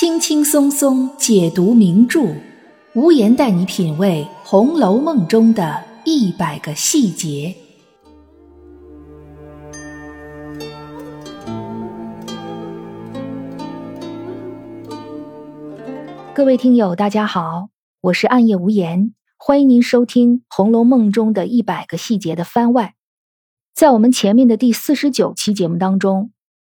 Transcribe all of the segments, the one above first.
轻轻松松解读名著，无言带你品味《红楼梦》中的一百个细节。各位听友，大家好，我是暗夜无言，欢迎您收听《红楼梦》中的一百个细节的番外。在我们前面的第四十九期节目当中。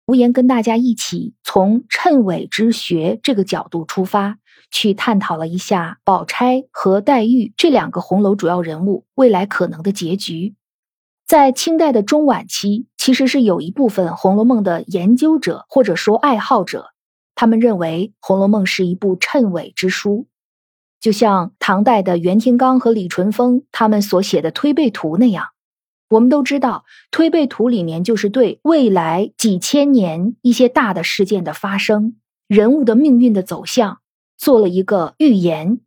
无言跟大家一起从谶纬之学这个角度出发，去探讨了一下宝钗和黛玉这两个红楼主要人物未来可能的结局。在清代的中晚期，其实是有一部分《红楼梦》的研究者或者说爱好者，他们认为《红楼梦》是一部谶纬之书，就像唐代的袁天罡和李淳风他们所写的《推背图》那样。我们都知道，推背图里面就是对未来几千年一些大的事件的发生、人物的命运的走向做了一个预言。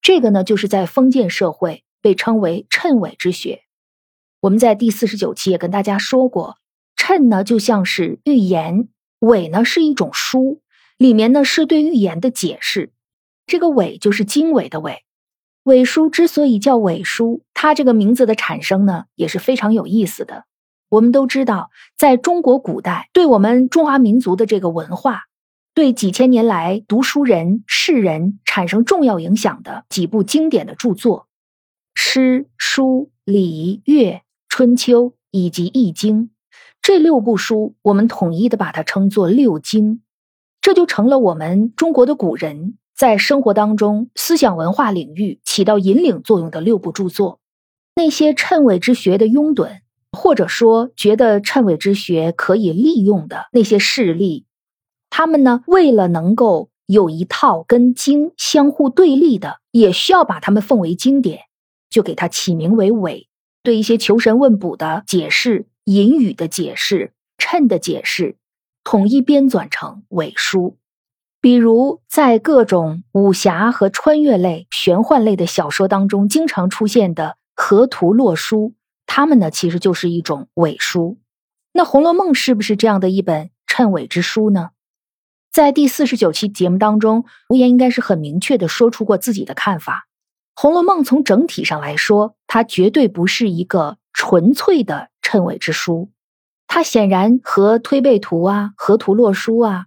这个呢，就是在封建社会被称为谶纬之学。我们在第四十九期也跟大家说过，谶呢就像是预言，纬呢是一种书，里面呢是对预言的解释。这个纬就是经纬的纬。伪书之所以叫伪书，它这个名字的产生呢也是非常有意思的。我们都知道，在中国古代，对我们中华民族的这个文化，对几千年来读书人、士人产生重要影响的几部经典的著作，《诗》《书》《礼》《乐》《春秋》以及《易经》这六部书，我们统一的把它称作六经，这就成了我们中国的古人。在生活当中，思想文化领域起到引领作用的六部著作，那些谶纬之学的拥趸，或者说觉得谶纬之学可以利用的那些势力，他们呢，为了能够有一套跟经相互对立的，也需要把它们奉为经典，就给它起名为纬。对一些求神问卜的解释、隐语的解释、谶的解释，统一编纂成伪书。比如，在各种武侠和穿越类、玄幻类的小说当中，经常出现的河图洛书，它们呢其实就是一种伪书。那《红楼梦》是不是这样的一本谶纬之书呢？在第四十九期节目当中，无言应该是很明确的说出过自己的看法，《红楼梦》从整体上来说，它绝对不是一个纯粹的谶纬之书，它显然和《推背图》啊、河图洛书啊。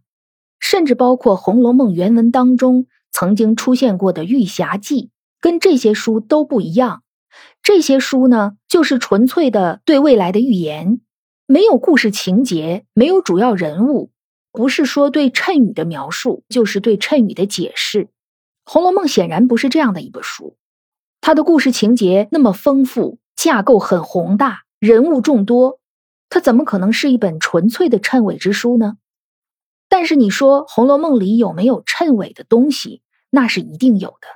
甚至包括《红楼梦》原文当中曾经出现过的《玉匣记》，跟这些书都不一样。这些书呢，就是纯粹的对未来的预言，没有故事情节，没有主要人物，不是说对谶语的描述，就是对谶语的解释。《红楼梦》显然不是这样的一本书，它的故事情节那么丰富，架构很宏大，人物众多，它怎么可能是一本纯粹的谶纬之书呢？但是你说《红楼梦》里有没有谶纬的东西？那是一定有的。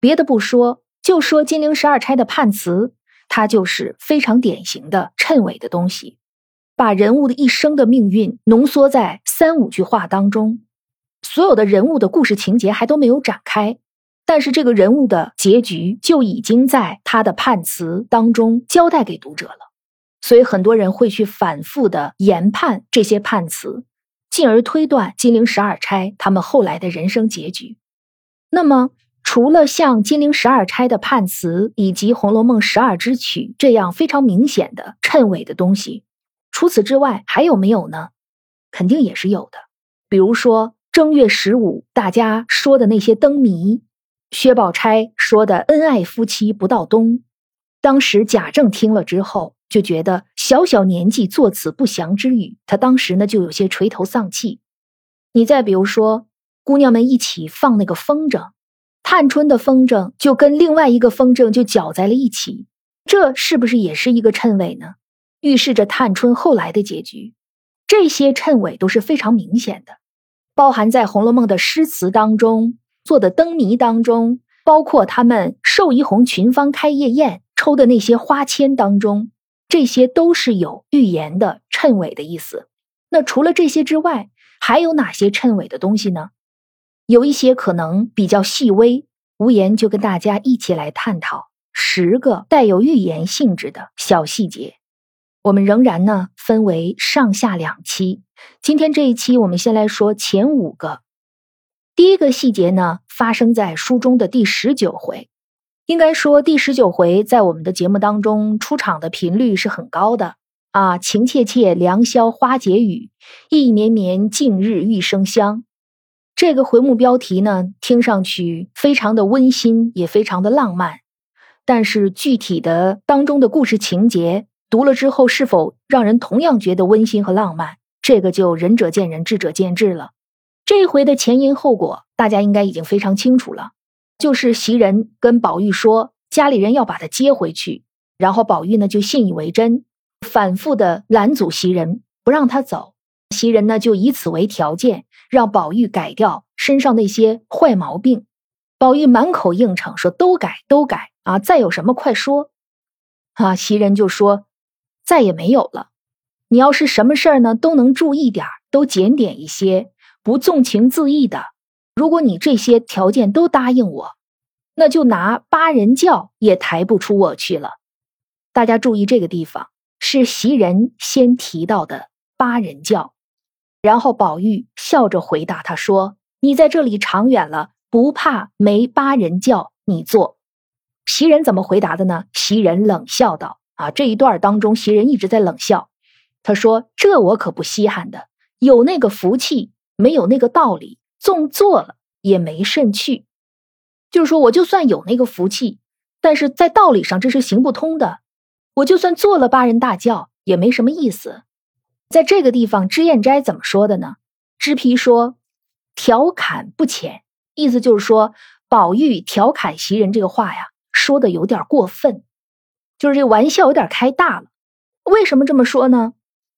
别的不说，就说金陵十二钗的判词，它就是非常典型的谶纬的东西，把人物的一生的命运浓缩在三五句话当中，所有的人物的故事情节还都没有展开，但是这个人物的结局就已经在他的判词当中交代给读者了。所以很多人会去反复的研判这些判词。进而推断金陵十二钗他们后来的人生结局。那么，除了像金陵十二钗的判词以及《红楼梦》十二支曲这样非常明显的谶纬的东西，除此之外还有没有呢？肯定也是有的。比如说正月十五大家说的那些灯谜，薛宝钗说的“恩爱夫妻不到冬”，当时贾政听了之后。就觉得小小年纪作此不祥之语，他当时呢就有些垂头丧气。你再比如说，姑娘们一起放那个风筝，探春的风筝就跟另外一个风筝就搅在了一起，这是不是也是一个谶纬呢？预示着探春后来的结局。这些谶纬都是非常明显的，包含在《红楼梦》的诗词当中做的灯谜当中，包括他们寿怡红群芳开夜宴抽的那些花签当中。这些都是有预言的谶纬的意思。那除了这些之外，还有哪些谶纬的东西呢？有一些可能比较细微，无言就跟大家一起来探讨十个带有预言性质的小细节。我们仍然呢分为上下两期。今天这一期，我们先来说前五个。第一个细节呢，发生在书中的第十九回。应该说，第十九回在我们的节目当中出场的频率是很高的啊！情切切，良宵花解语，意绵绵，近日玉生香。这个回目标题呢，听上去非常的温馨，也非常的浪漫。但是具体的当中的故事情节，读了之后是否让人同样觉得温馨和浪漫，这个就仁者见仁，智者见智了。这一回的前因后果，大家应该已经非常清楚了。就是袭人跟宝玉说，家里人要把他接回去，然后宝玉呢就信以为真，反复的拦阻袭人不让他走。袭人呢就以此为条件，让宝玉改掉身上那些坏毛病。宝玉满口应承说都改都改啊，再有什么快说。啊，袭人就说再也没有了。你要是什么事儿呢都能注意点都检点一些。不纵情恣意的，如果你这些条件都答应我，那就拿八人轿也抬不出我去了。大家注意这个地方是袭人先提到的八人轿，然后宝玉笑着回答他说：“你在这里长远了，不怕没八人轿你坐。”袭人怎么回答的呢？袭人冷笑道：“啊，这一段当中，袭人一直在冷笑。他说：‘这我可不稀罕的，有那个福气。’”没有那个道理，纵做了也没甚趣。就是说，我就算有那个福气，但是在道理上这是行不通的。我就算做了八人大轿，也没什么意思。在这个地方，脂砚斋怎么说的呢？脂批说：“调侃不浅，意思就是说，宝玉调侃袭人这个话呀，说的有点过分，就是这玩笑有点开大了。为什么这么说呢？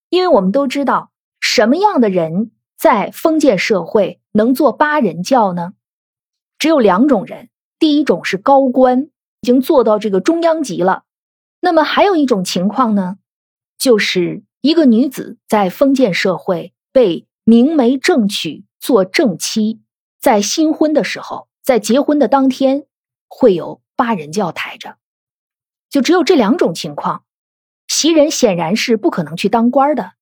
因为我们都知道，什么样的人。”在封建社会能做八人轿呢？只有两种人，第一种是高官，已经做到这个中央级了。那么还有一种情况呢，就是一个女子在封建社会被明媒正娶做正妻，在新婚的时候，在结婚的当天会有八人轿抬着。就只有这两种情况，袭人显然是不可能去当官的，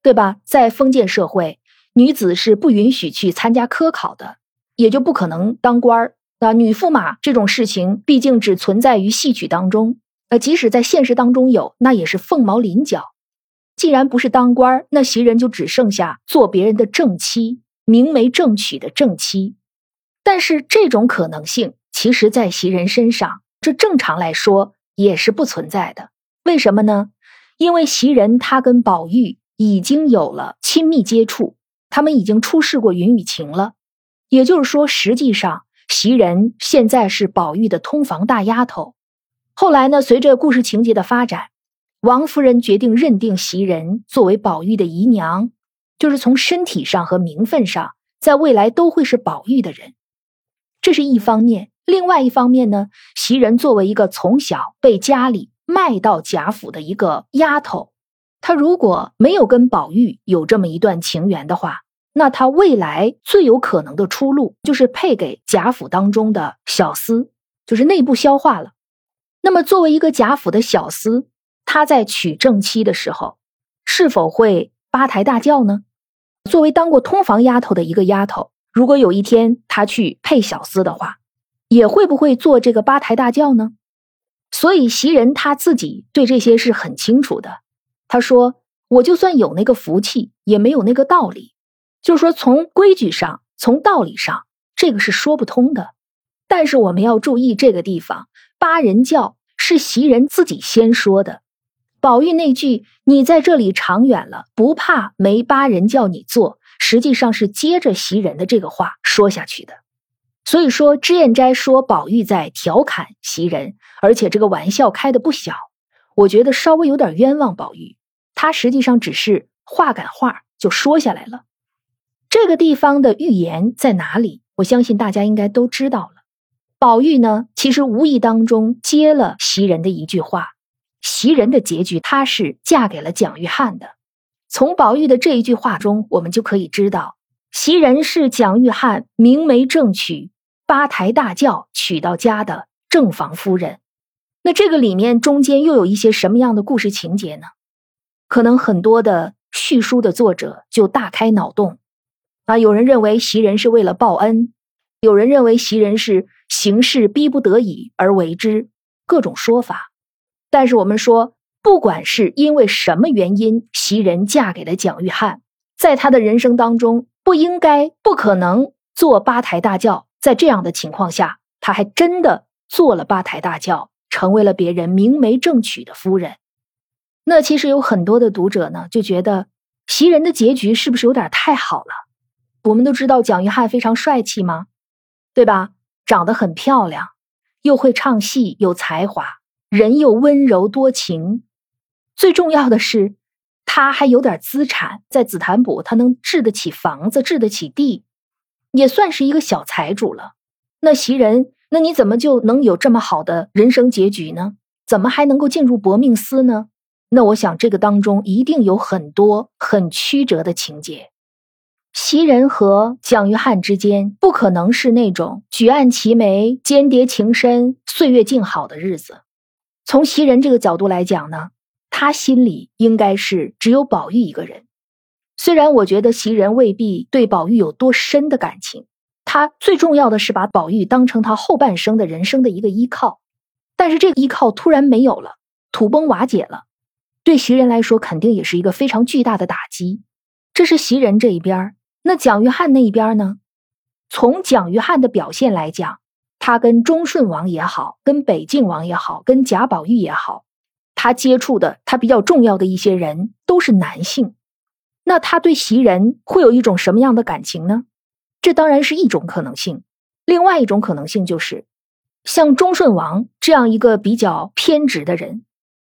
对吧？在封建社会。女子是不允许去参加科考的，也就不可能当官儿那。女驸马这种事情，毕竟只存在于戏曲当中，呃，即使在现实当中有，那也是凤毛麟角。既然不是当官儿，那袭人就只剩下做别人的正妻，明媒正娶的正妻。但是这种可能性，其实在袭人身上，这正常来说也是不存在的。为什么呢？因为袭人她跟宝玉已经有了亲密接触。他们已经出示过云雨情了，也就是说，实际上袭人现在是宝玉的通房大丫头。后来呢，随着故事情节的发展，王夫人决定认定袭人作为宝玉的姨娘，就是从身体上和名分上，在未来都会是宝玉的人。这是一方面，另外一方面呢，袭人作为一个从小被家里卖到贾府的一个丫头。他如果没有跟宝玉有这么一段情缘的话，那他未来最有可能的出路就是配给贾府当中的小厮，就是内部消化了。那么作为一个贾府的小厮，他在娶正妻的时候，是否会八抬大轿呢？作为当过通房丫头的一个丫头，如果有一天她去配小厮的话，也会不会做这个八抬大轿呢？所以袭人她自己对这些是很清楚的。他说：“我就算有那个福气，也没有那个道理。就是说，从规矩上，从道理上，这个是说不通的。但是我们要注意这个地方，八人教是袭人自己先说的。宝玉那句‘你在这里长远了，不怕没八人叫你坐’，实际上是接着袭人的这个话说下去的。所以说，脂砚斋说宝玉在调侃袭人，而且这个玩笑开的不小，我觉得稍微有点冤枉宝玉。”他实际上只是话赶话就说下来了。这个地方的预言在哪里？我相信大家应该都知道了。宝玉呢，其实无意当中接了袭人的一句话。袭人的结局，她是嫁给了蒋玉菡的。从宝玉的这一句话中，我们就可以知道，袭人是蒋玉菡明媒正娶、八抬大轿娶到家的正房夫人。那这个里面中间又有一些什么样的故事情节呢？可能很多的叙书的作者就大开脑洞，啊，有人认为袭人是为了报恩，有人认为袭人是形势逼不得已而为之，各种说法。但是我们说，不管是因为什么原因，袭人嫁给了蒋玉菡，在她的人生当中，不应该、不可能做八抬大轿。在这样的情况下，她还真的做了八抬大轿，成为了别人明媒正娶的夫人。那其实有很多的读者呢，就觉得袭人的结局是不是有点太好了？我们都知道蒋玉菡非常帅气吗？对吧？长得很漂亮，又会唱戏，有才华，人又温柔多情。最重要的是，他还有点资产，在紫檀堡，他能置得起房子，置得起地，也算是一个小财主了。那袭人，那你怎么就能有这么好的人生结局呢？怎么还能够进入薄命司呢？那我想，这个当中一定有很多很曲折的情节。袭人和蒋玉菡之间不可能是那种举案齐眉、间谍情深、岁月静好的日子。从袭人这个角度来讲呢，他心里应该是只有宝玉一个人。虽然我觉得袭人未必对宝玉有多深的感情，他最重要的是把宝玉当成他后半生的人生的一个依靠。但是这个依靠突然没有了，土崩瓦解了，对袭人来说肯定也是一个非常巨大的打击。这是袭人这一边那蒋玉菡那一边呢？从蒋玉菡的表现来讲，他跟忠顺王也好，跟北静王也好，跟贾宝玉也好，他接触的他比较重要的一些人都是男性。那他对袭人会有一种什么样的感情呢？这当然是一种可能性。另外一种可能性就是，像忠顺王这样一个比较偏执的人，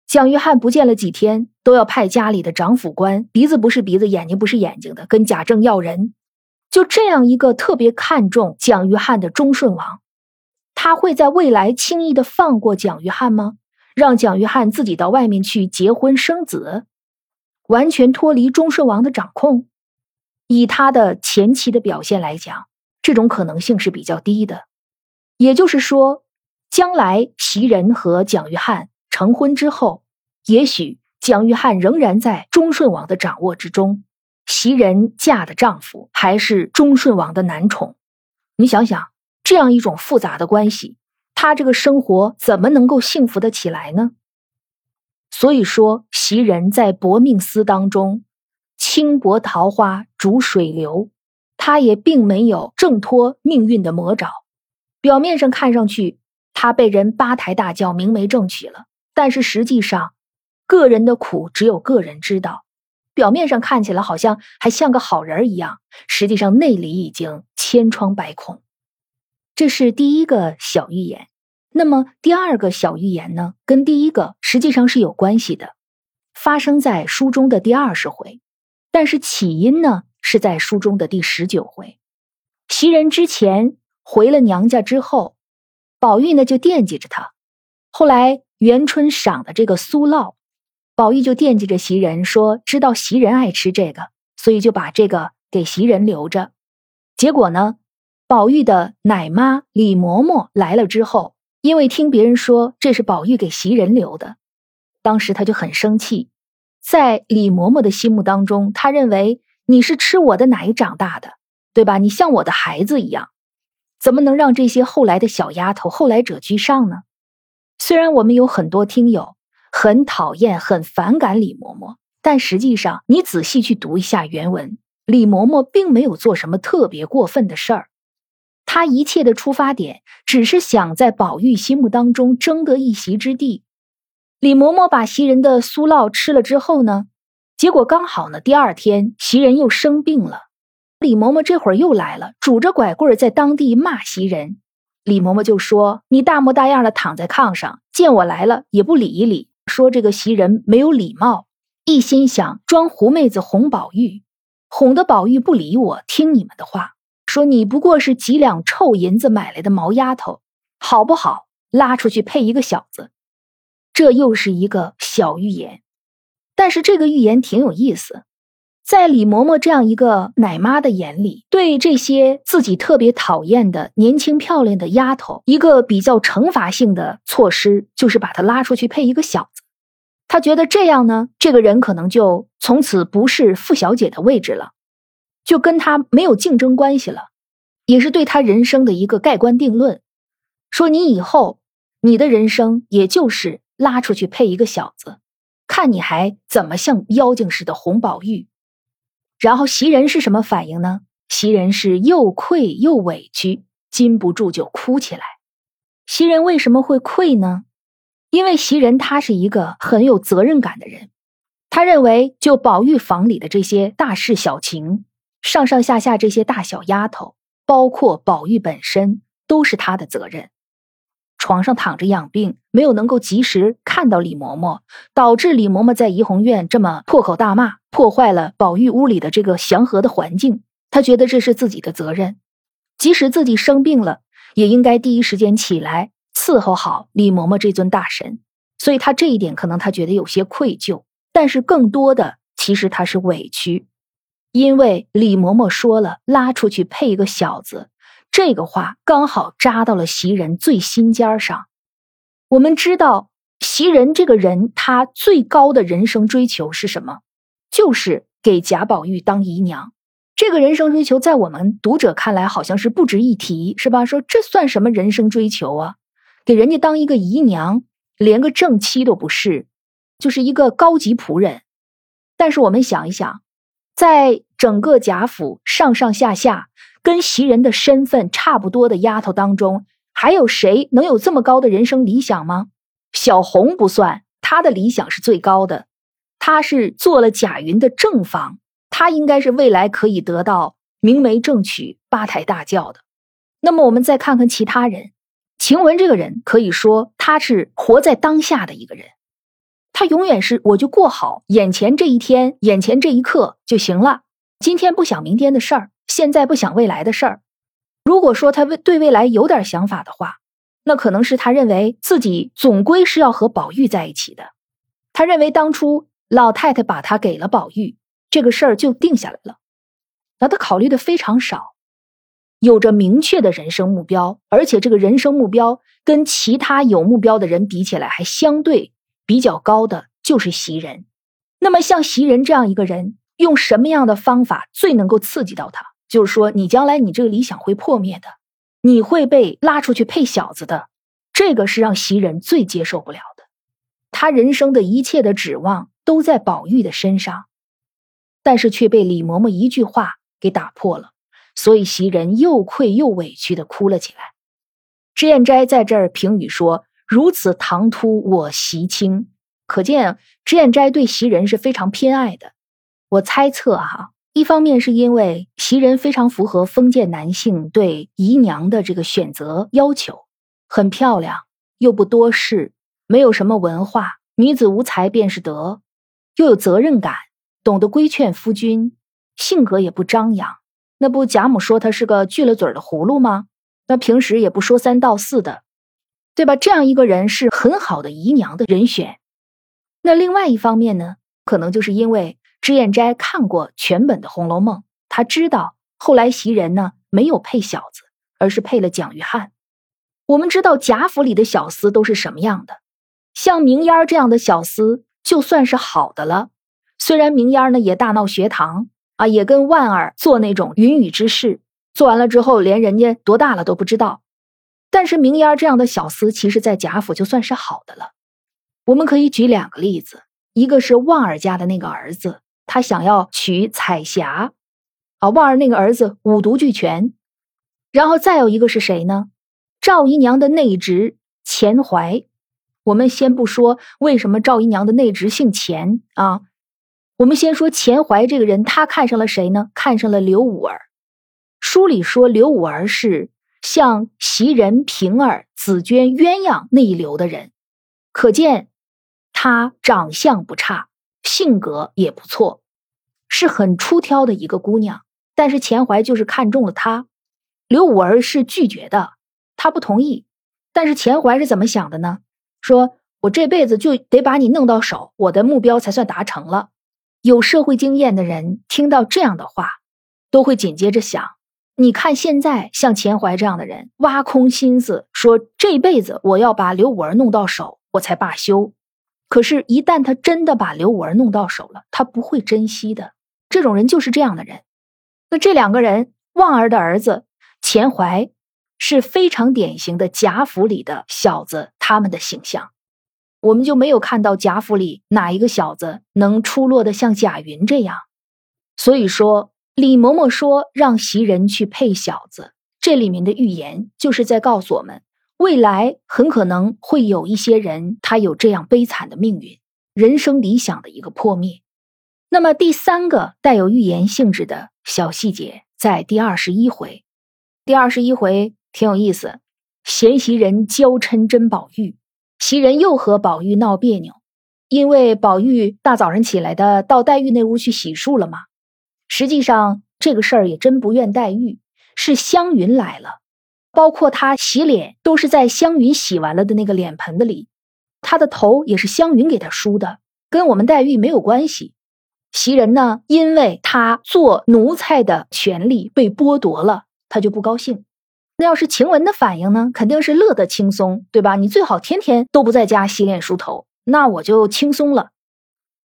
蒋玉菡不见了几天。都要派家里的长府官，鼻子不是鼻子，眼睛不是眼睛的，跟贾政要人。就这样一个特别看重蒋玉菡的忠顺王，他会在未来轻易的放过蒋玉菡吗？让蒋玉菡自己到外面去结婚生子，完全脱离忠顺王的掌控？以他的前期的表现来讲，这种可能性是比较低的。也就是说，将来袭人和蒋玉菡成婚之后，也许。蒋玉菡仍然在忠顺王的掌握之中，袭人嫁的丈夫还是忠顺王的男宠。你想想，这样一种复杂的关系，他这个生活怎么能够幸福的起来呢？所以说，袭人在薄命司当中，轻薄桃花逐水流，她也并没有挣脱命运的魔爪。表面上看上去，她被人八抬大轿明媒正娶了，但是实际上。个人的苦只有个人知道，表面上看起来好像还像个好人一样，实际上内里已经千疮百孔。这是第一个小预言。那么第二个小预言呢？跟第一个实际上是有关系的，发生在书中的第二十回，但是起因呢是在书中的第十九回。袭人之前回了娘家之后，宝玉呢就惦记着她，后来元春赏的这个酥酪。宝玉就惦记着袭人，说知道袭人爱吃这个，所以就把这个给袭人留着。结果呢，宝玉的奶妈李嬷嬷来了之后，因为听别人说这是宝玉给袭人留的，当时他就很生气。在李嬷嬷的心目当中，他认为你是吃我的奶长大的，对吧？你像我的孩子一样，怎么能让这些后来的小丫头后来者居上呢？虽然我们有很多听友。很讨厌、很反感李嬷嬷，但实际上你仔细去读一下原文，李嬷嬷并没有做什么特别过分的事儿，她一切的出发点只是想在宝玉心目当中争得一席之地。李嬷嬷把袭人的酥酪吃了之后呢，结果刚好呢，第二天袭人又生病了，李嬷嬷这会儿又来了，拄着拐棍在当地骂袭人。李嬷嬷就说：“你大模大样的躺在炕上，见我来了也不理一理。”说这个袭人没有礼貌，一心想装狐妹子哄宝玉，哄得宝玉不理我，听你们的话。说你不过是几两臭银子买来的毛丫头，好不好？拉出去配一个小子。这又是一个小寓言，但是这个寓言挺有意思。在李嬷嬷这样一个奶妈的眼里，对这些自己特别讨厌的年轻漂亮的丫头，一个比较惩罚性的措施就是把她拉出去配一个小子。她觉得这样呢，这个人可能就从此不是傅小姐的位置了，就跟她没有竞争关系了。也是对她人生的一个盖棺定论，说你以后你的人生也就是拉出去配一个小子，看你还怎么像妖精似的红宝玉。然后袭人是什么反应呢？袭人是又愧又委屈，禁不住就哭起来。袭人为什么会愧呢？因为袭人她是一个很有责任感的人，她认为就宝玉房里的这些大事小情，上上下下这些大小丫头，包括宝玉本身，都是她的责任。床上躺着养病，没有能够及时看到李嬷嬷，导致李嬷嬷在怡红院这么破口大骂，破坏了宝玉屋里的这个祥和的环境。他觉得这是自己的责任，即使自己生病了，也应该第一时间起来伺候好李嬷嬷这尊大神。所以他这一点可能他觉得有些愧疚，但是更多的其实他是委屈，因为李嬷嬷说了拉出去配一个小子，这个话刚好扎到了袭人最心尖上。我们知道袭人这个人，他最高的人生追求是什么？就是给贾宝玉当姨娘。这个人生追求，在我们读者看来好像是不值一提，是吧？说这算什么人生追求啊？给人家当一个姨娘，连个正妻都不是，就是一个高级仆人。但是我们想一想，在整个贾府上上下下跟袭人的身份差不多的丫头当中，还有谁能有这么高的人生理想吗？小红不算，她的理想是最高的，她是做了贾云的正房。她应该是未来可以得到明媒正娶、八抬大轿的。那么我们再看看其他人，晴雯这个人可以说她是活在当下的一个人，他永远是我就过好眼前这一天、眼前这一刻就行了。今天不想明天的事儿，现在不想未来的事儿。如果说他未对未来有点想法的话，那可能是他认为自己总归是要和宝玉在一起的。他认为当初老太太把他给了宝玉。这个事儿就定下来了，那他考虑的非常少，有着明确的人生目标，而且这个人生目标跟其他有目标的人比起来还相对比较高的就是袭人。那么像袭人这样一个人，用什么样的方法最能够刺激到他？就是说，你将来你这个理想会破灭的，你会被拉出去配小子的，这个是让袭人最接受不了的。他人生的一切的指望都在宝玉的身上。但是却被李嬷嬷一句话给打破了，所以袭人又愧又委屈的哭了起来。脂砚斋在这儿评语说：“如此唐突，我袭卿。”可见脂砚斋对袭人是非常偏爱的。我猜测哈，一方面是因为袭人非常符合封建男性对姨娘的这个选择要求，很漂亮，又不多事，没有什么文化，女子无才便是德，又有责任感。懂得规劝夫君，性格也不张扬。那不贾母说她是个锯了嘴的葫芦吗？那平时也不说三道四的，对吧？这样一个人是很好的姨娘的人选。那另外一方面呢，可能就是因为脂砚斋看过全本的《红楼梦》，他知道后来袭人呢没有配小子，而是配了蒋玉菡。我们知道贾府里的小厮都是什么样的，像明烟这样的小厮就算是好的了。虽然明烟呢也大闹学堂啊，也跟万儿做那种云雨之事，做完了之后连人家多大了都不知道。但是明烟这样的小厮，其实在贾府就算是好的了。我们可以举两个例子，一个是旺儿家的那个儿子，他想要娶彩霞，啊，旺儿那个儿子五毒俱全。然后再有一个是谁呢？赵姨娘的内侄钱怀。我们先不说为什么赵姨娘的内侄姓钱啊。我们先说钱怀这个人，他看上了谁呢？看上了刘五儿。书里说刘五儿是像袭人、平儿、紫鹃鸳鸯那一流的人，可见他长相不差，性格也不错，是很出挑的一个姑娘。但是钱怀就是看中了她，刘五儿是拒绝的，她不同意。但是钱怀是怎么想的呢？说我这辈子就得把你弄到手，我的目标才算达成了。有社会经验的人听到这样的话，都会紧接着想：你看现在像钱怀这样的人，挖空心思说这辈子我要把刘五儿弄到手，我才罢休。可是，一旦他真的把刘五儿弄到手了，他不会珍惜的。这种人就是这样的人。那这两个人，旺儿的儿子钱怀是非常典型的贾府里的小子，他们的形象，我们就没有看到贾府里哪一个小子能出落的像贾云这样。所以说，李嬷嬷说让袭人去配小子，这里面的预言就是在告诉我们，未来很可能会有一些人他有这样悲惨的命运，人生理想的一个破灭。那么第三个带有预言性质的小细节，在第二十一回。第二十一回挺有意思，嫌袭人娇嗔甄宝玉，袭人又和宝玉闹别扭，因为宝玉大早上起来的到黛玉那屋去洗漱了嘛。实际上这个事儿也真不怨黛玉，是湘云来了，包括她洗脸都是在湘云洗完了的那个脸盆子里，她的头也是湘云给她梳的，跟我们黛玉没有关系。袭人呢，因为他做奴才的权利被剥夺了，他就不高兴。那要是晴雯的反应呢，肯定是乐得轻松，对吧？你最好天天都不在家洗脸梳头，那我就轻松了。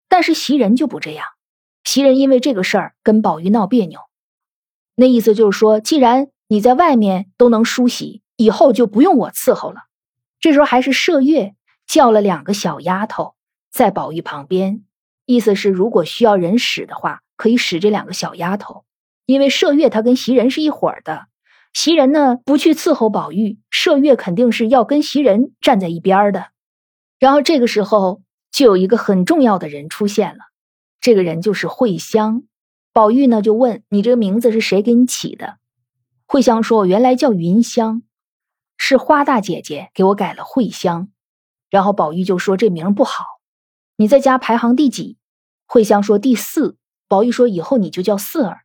但是袭人就不这样，袭人因为这个事儿跟宝玉闹别扭，那意思就是说，既然你在外面都能梳洗，以后就不用我伺候了。这时候还是麝月叫了两个小丫头在宝玉旁边。意思是，如果需要人使的话，可以使这两个小丫头，因为麝月她跟袭人是一伙的。袭人呢不去伺候宝玉，麝月肯定是要跟袭人站在一边的。然后这个时候就有一个很重要的人出现了，这个人就是慧香。宝玉呢就问：“你这个名字是谁给你起的？”慧香说：“我原来叫云香，是花大姐姐给我改了慧香。”然后宝玉就说：“这名不好。”你在家排行第几？慧香说第四。宝玉说以后你就叫四儿，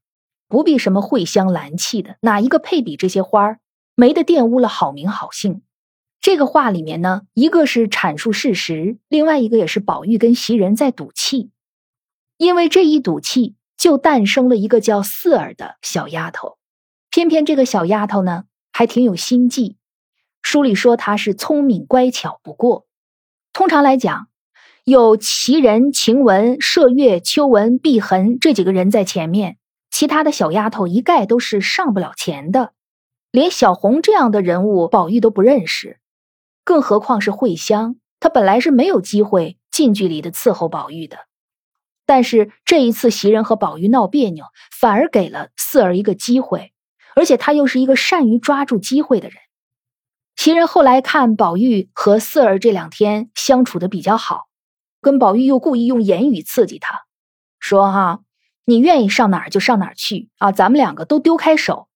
不必什么慧香兰气的，哪一个配比这些花儿，没得玷污了好名好姓。这个话里面呢，一个是阐述事实，另外一个也是宝玉跟袭人在赌气。因为这一赌气，就诞生了一个叫四儿的小丫头。偏偏这个小丫头呢，还挺有心计。书里说她是聪明乖巧不过。通常来讲。有袭人、晴雯、麝月、秋纹、碧痕这几个人在前面，其他的小丫头一概都是上不了前的。连小红这样的人物，宝玉都不认识，更何况是慧香。她本来是没有机会近距离的伺候宝玉的，但是这一次袭人和宝玉闹别扭，反而给了四儿一个机会，而且他又是一个善于抓住机会的人。袭人后来看宝玉和四儿这两天相处的比较好。跟宝玉又故意用言语刺激他，说：“哈，你愿意上哪儿就上哪儿去啊！咱们两个都丢开手。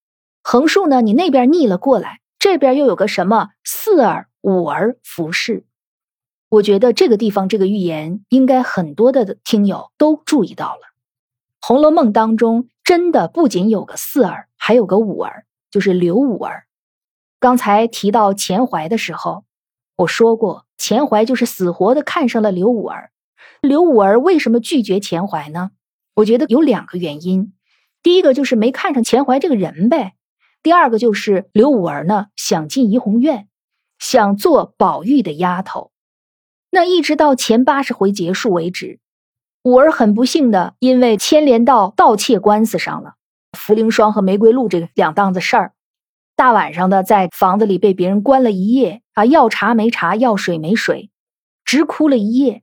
横竖呢，你那边逆了过来，这边又有个什么四儿、五儿服侍。我觉得这个地方这个寓言，应该很多的听友都注意到了。《红楼梦》当中真的不仅有个四儿，还有个五儿，就是刘五儿。刚才提到钱怀的时候。”我说过，钱怀就是死活的看上了刘五儿。刘五儿为什么拒绝钱怀呢？我觉得有两个原因。第一个就是没看上钱怀这个人呗。第二个就是刘五儿呢想进怡红院，想做宝玉的丫头。那一直到前八十回结束为止，五儿很不幸的因为牵连到盗窃官司上了，茯苓霜和玫瑰露这两档子事儿。大晚上的，在房子里被别人关了一夜啊！要茶没茶，要水没水，直哭了一夜。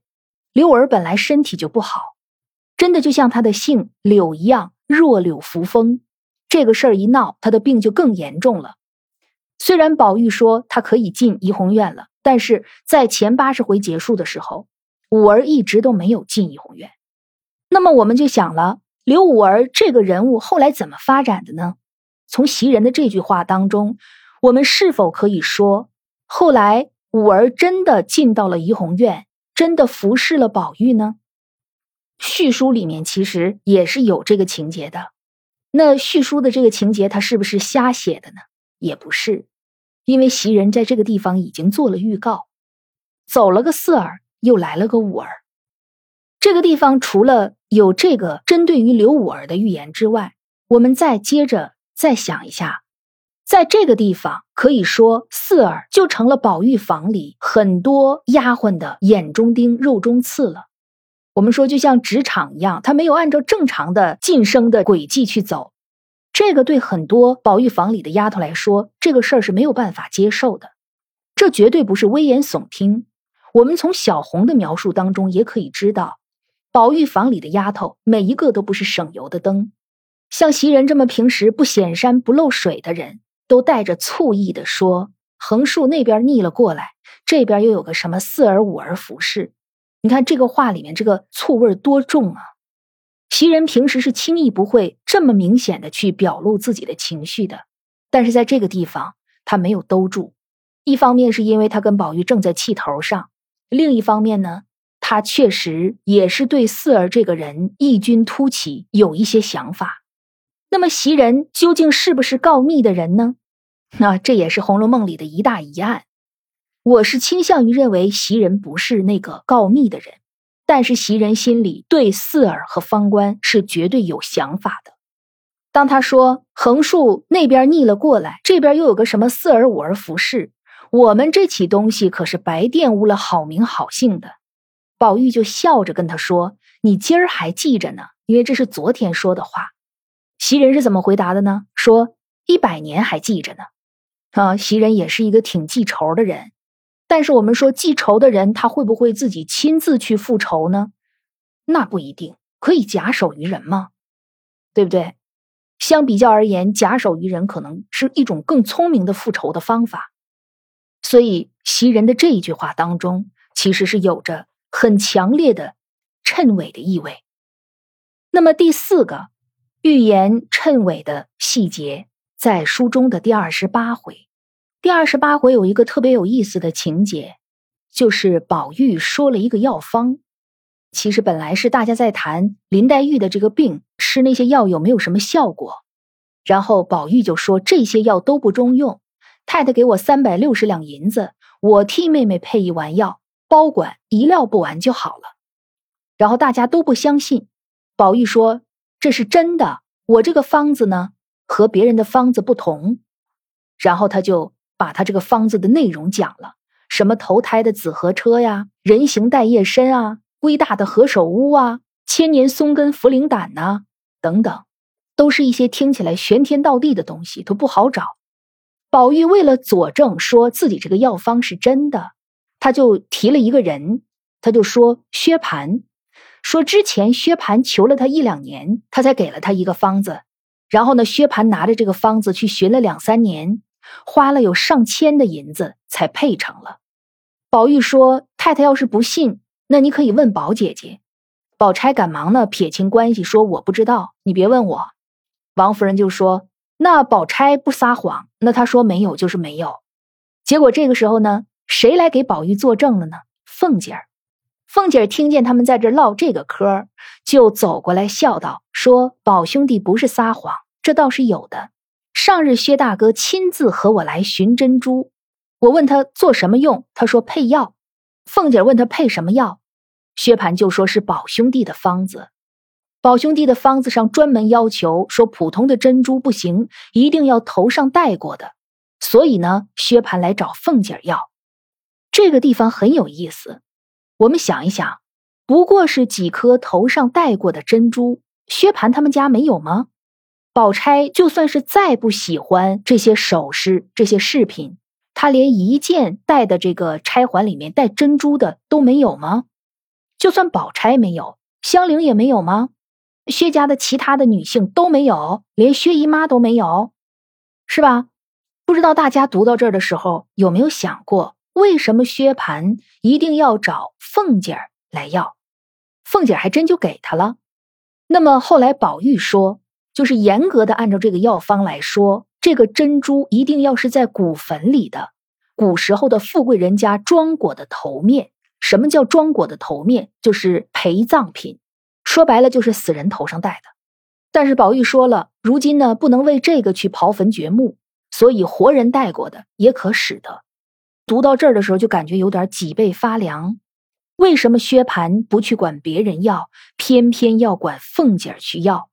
刘儿本来身体就不好，真的就像他的姓柳一样，弱柳扶风。这个事儿一闹，他的病就更严重了。虽然宝玉说他可以进怡红院了，但是在前八十回结束的时候，五儿一直都没有进怡红院。那么我们就想了，刘五儿这个人物后来怎么发展的呢？从袭人的这句话当中，我们是否可以说，后来五儿真的进到了怡红院，真的服侍了宝玉呢？续书里面其实也是有这个情节的。那续书的这个情节，它是不是瞎写的呢？也不是，因为袭人在这个地方已经做了预告，走了个四儿，又来了个五儿。这个地方除了有这个针对于刘五儿的预言之外，我们再接着。再想一下，在这个地方，可以说四儿就成了宝玉房里很多丫鬟的眼中钉、肉中刺了。我们说，就像职场一样，他没有按照正常的晋升的轨迹去走，这个对很多宝玉房里的丫头来说，这个事儿是没有办法接受的。这绝对不是危言耸听。我们从小红的描述当中也可以知道，宝玉房里的丫头每一个都不是省油的灯。像袭人这么平时不显山不露水的人，都带着醋意的说：“横竖那边逆了过来，这边又有个什么四儿五儿服侍。”你看这个话里面这个醋味多重啊！袭人平时是轻易不会这么明显的去表露自己的情绪的，但是在这个地方他没有兜住。一方面是因为他跟宝玉正在气头上，另一方面呢，他确实也是对四儿这个人异军突起有一些想法。那么袭人究竟是不是告密的人呢？那这也是《红楼梦》里的一大疑案。我是倾向于认为袭人不是那个告密的人。但是袭人心里对四儿和方官是绝对有想法的。当他说横竖那边逆了过来，这边又有个什么四儿五儿服侍，我们这起东西可是白玷污了好名好姓的。宝玉就笑着跟他说：“你今儿还记着呢，因为这是昨天说的话。”袭人是怎么回答的呢？说一百年还记着呢。啊，袭人也是一个挺记仇的人。但是我们说记仇的人，他会不会自己亲自去复仇呢？那不一定，可以假手于人吗？对不对？相比较而言，假手于人可能是一种更聪明的复仇的方法。所以袭人的这一句话当中，其实是有着很强烈的谶纬的意味。那么第四个预言谶纬的细节，在书中的第二十八回。第二十八回有一个特别有意思的情节，就是宝玉说了一个药方。其实本来是大家在谈林黛玉的这个病，吃那些药有没有什么效果。然后宝玉就说这些药都不中用，太太给我三百六十两银子，我替妹妹配一丸药，包管一料不完就好了。然后大家都不相信，宝玉说这是真的，我这个方子呢和别人的方子不同。然后他就。把他这个方子的内容讲了，什么投胎的紫河车呀，人形带叶参啊，龟大的何首乌啊，千年松根茯苓胆呐，等等，都是一些听起来玄天道地的东西，都不好找。宝玉为了佐证说自己这个药方是真的，他就提了一个人，他就说薛蟠，说之前薛蟠求了他一两年，他才给了他一个方子，然后呢，薛蟠拿着这个方子去寻了两三年。花了有上千的银子才配成了。宝玉说：“太太要是不信，那你可以问宝姐姐。”宝钗赶忙呢撇清关系，说：“我不知道，你别问我。”王夫人就说：“那宝钗不撒谎，那她说没有就是没有。”结果这个时候呢，谁来给宝玉作证了呢？凤姐儿。凤姐儿听见他们在这唠这个嗑，就走过来笑道：“说宝兄弟不是撒谎，这倒是有的。”上日薛大哥亲自和我来寻珍珠，我问他做什么用，他说配药。凤姐儿问他配什么药，薛蟠就说是宝兄弟的方子。宝兄弟的方子上专门要求说，普通的珍珠不行，一定要头上戴过的。所以呢，薛蟠来找凤姐儿要。这个地方很有意思，我们想一想，不过是几颗头上戴过的珍珠，薛蟠他们家没有吗？宝钗就算是再不喜欢这些首饰、这些饰品，她连一件戴的这个钗环里面带珍珠的都没有吗？就算宝钗没有，香菱也没有吗？薛家的其他的女性都没有，连薛姨妈都没有，是吧？不知道大家读到这儿的时候有没有想过，为什么薛蟠一定要找凤姐儿来要？凤姐儿还真就给他了。那么后来宝玉说。就是严格的按照这个药方来说，这个珍珠一定要是在古坟里的，古时候的富贵人家装裹的头面。什么叫装裹的头面？就是陪葬品，说白了就是死人头上戴的。但是宝玉说了，如今呢不能为这个去刨坟掘墓，所以活人戴过的也可使得。读到这儿的时候就感觉有点脊背发凉。为什么薛蟠不去管别人要，偏偏要管凤姐去要？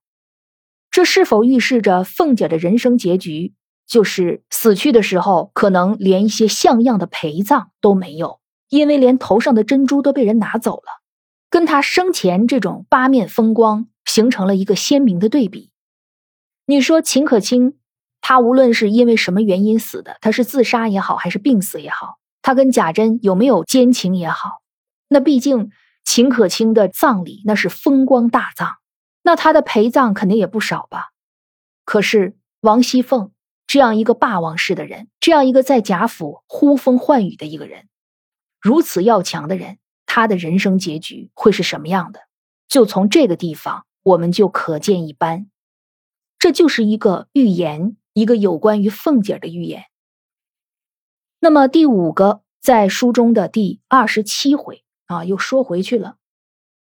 这是否预示着凤姐的人生结局就是死去的时候，可能连一些像样的陪葬都没有，因为连头上的珍珠都被人拿走了，跟她生前这种八面风光形成了一个鲜明的对比。你说秦可卿，他无论是因为什么原因死的，他是自杀也好，还是病死也好，他跟贾珍有没有奸情也好，那毕竟秦可卿的葬礼那是风光大葬，那他的陪葬肯定也不少吧。可是王熙凤这样一个霸王式的人，这样一个在贾府呼风唤雨的一个人，如此要强的人，他的人生结局会是什么样的？就从这个地方，我们就可见一斑。这就是一个预言，一个有关于凤姐的预言。那么第五个，在书中的第二十七回啊，又说回去了。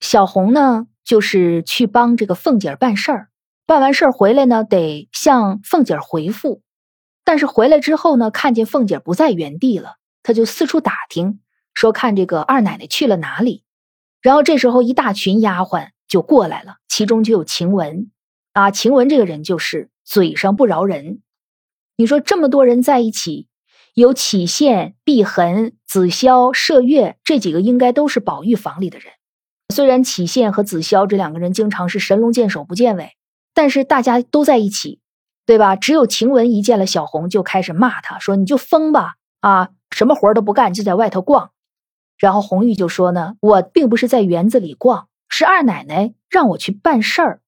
小红呢，就是去帮这个凤姐办事儿，办完事儿回来呢，得向凤姐回复。但是回来之后呢，看见凤姐不在原地了，他就四处打听，说看这个二奶奶去了哪里。然后这时候，一大群丫鬟就过来了，其中就有晴雯啊。晴雯这个人就是嘴上不饶人。你说这么多人在一起，有启宪、碧痕、紫霄、麝月这几个，应该都是宝玉房里的人。虽然启宪和紫霄这两个人经常是神龙见首不见尾，但是大家都在一起，对吧？只有晴雯一见了小红，就开始骂他说：“你就疯吧，啊，什么活都不干，就在外头逛。”然后红玉就说呢，我并不是在园子里逛，是二奶奶让我去办事儿。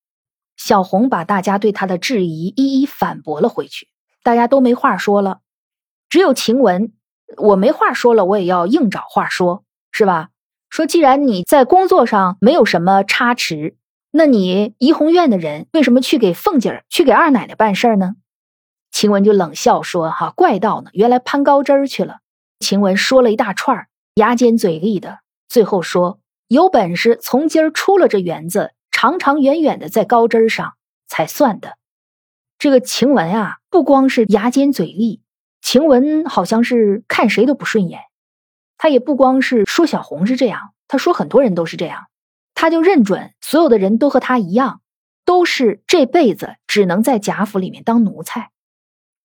小红把大家对她的质疑一一反驳了回去，大家都没话说了，只有晴雯，我没话说了，我也要硬找话说，是吧？说既然你在工作上没有什么差池，那你怡红院的人为什么去给凤姐儿、去给二奶奶办事儿呢？晴雯就冷笑说：“哈，怪道呢，原来攀高枝儿去了。”晴雯说了一大串。牙尖嘴利的，最后说：“有本事从今儿出了这园子，长长远远的在高枝儿上才算的。”这个晴雯啊，不光是牙尖嘴利，晴雯好像是看谁都不顺眼。他也不光是说小红是这样，他说很多人都是这样。他就认准所有的人都和他一样，都是这辈子只能在贾府里面当奴才，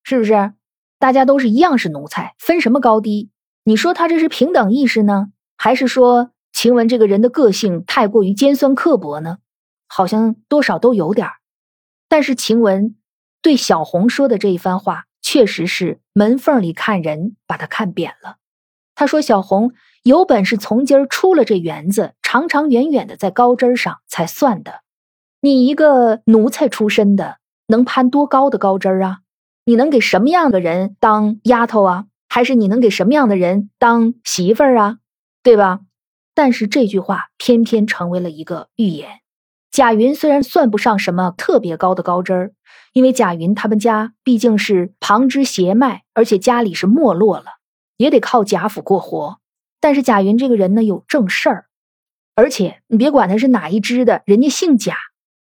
是不是？大家都是一样是奴才，分什么高低？你说他这是平等意识呢，还是说晴雯这个人的个性太过于尖酸刻薄呢？好像多少都有点儿。但是晴雯对小红说的这一番话，确实是门缝里看人，把他看扁了。他说：“小红有本事从今儿出了这园子，长长远远的在高枝上才算的。你一个奴才出身的，能攀多高的高枝啊？你能给什么样的人当丫头啊？”还是你能给什么样的人当媳妇儿啊，对吧？但是这句话偏偏成为了一个预言。贾云虽然算不上什么特别高的高枝儿，因为贾云他们家毕竟是旁支邪脉，而且家里是没落了，也得靠贾府过活。但是贾云这个人呢有正事儿，而且你别管他是哪一支的，人家姓贾。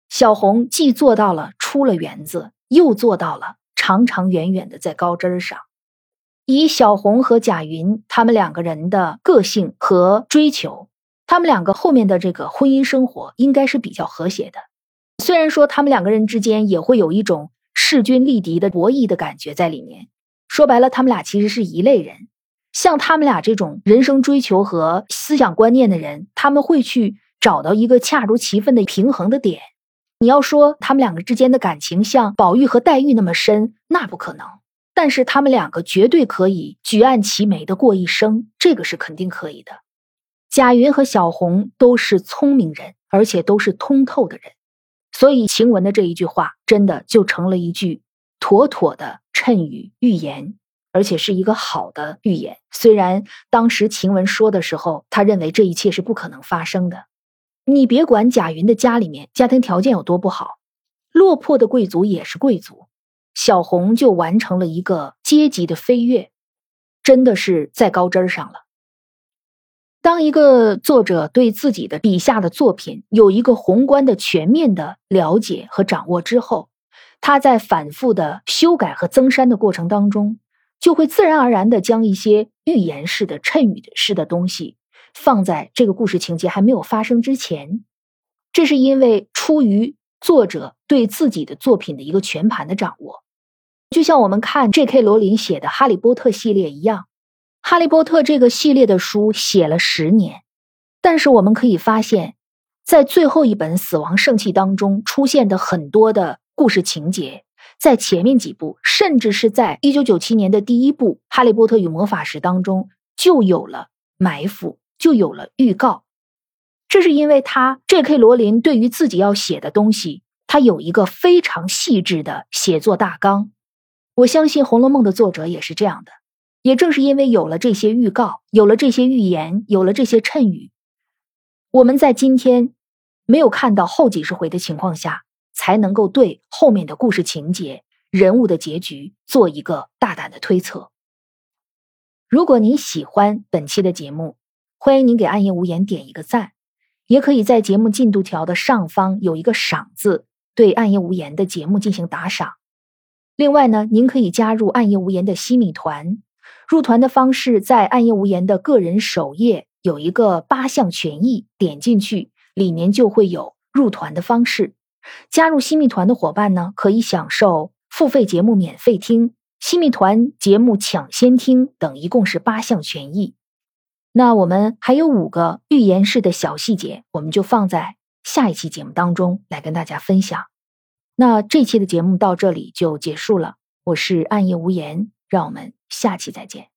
小红既做到了出了园子，又做到了长长远远的在高枝儿上。以小红和贾云他们两个人的个性和追求，他们两个后面的这个婚姻生活应该是比较和谐的。虽然说他们两个人之间也会有一种势均力敌的博弈的感觉在里面。说白了，他们俩其实是一类人。像他们俩这种人生追求和思想观念的人，他们会去找到一个恰如其分的平衡的点。你要说他们两个之间的感情像宝玉和黛玉那么深，那不可能。但是他们两个绝对可以举案齐眉的过一生，这个是肯定可以的。贾云和小红都是聪明人，而且都是通透的人，所以晴雯的这一句话真的就成了一句妥妥的谶语预言，而且是一个好的预言。虽然当时晴雯说的时候，他认为这一切是不可能发生的。你别管贾云的家里面家庭条件有多不好，落魄的贵族也是贵族。小红就完成了一个阶级的飞跃，真的是在高枝上了。当一个作者对自己的笔下的作品有一个宏观的、全面的了解和掌握之后，他在反复的修改和增删的过程当中，就会自然而然的将一些预言式的、谶语式的东西放在这个故事情节还没有发生之前。这是因为出于作者对自己的作品的一个全盘的掌握。就像我们看 J.K. 罗琳写的《哈利波特》系列一样，《哈利波特》这个系列的书写了十年，但是我们可以发现，在最后一本《死亡圣器》当中出现的很多的故事情节，在前面几部，甚至是在一九九七年的第一部《哈利波特与魔法石》当中，就有了埋伏，就有了预告。这是因为他 J.K. 罗琳对于自己要写的东西，他有一个非常细致的写作大纲。我相信《红楼梦》的作者也是这样的。也正是因为有了这些预告，有了这些预言，有了这些谶语，我们在今天没有看到后几十回的情况下。才能够对后面的故事情节、人物的结局做一个大胆的推测。如果您喜欢本期的节目，欢迎您给暗夜无言点一个赞，也可以在节目进度条的上方有一个赏字，对暗夜无言的节目进行打赏。另外呢，您可以加入暗夜无言的西米团，入团的方式在暗夜无言的个人首页有一个八项权益，点进去里面就会有入团的方式。加入新密团的伙伴呢，可以享受付费节目免费听、新密团节目抢先听等，一共是八项权益。那我们还有五个预言式的小细节，我们就放在下一期节目当中来跟大家分享。那这期的节目到这里就结束了，我是暗夜无言，让我们下期再见。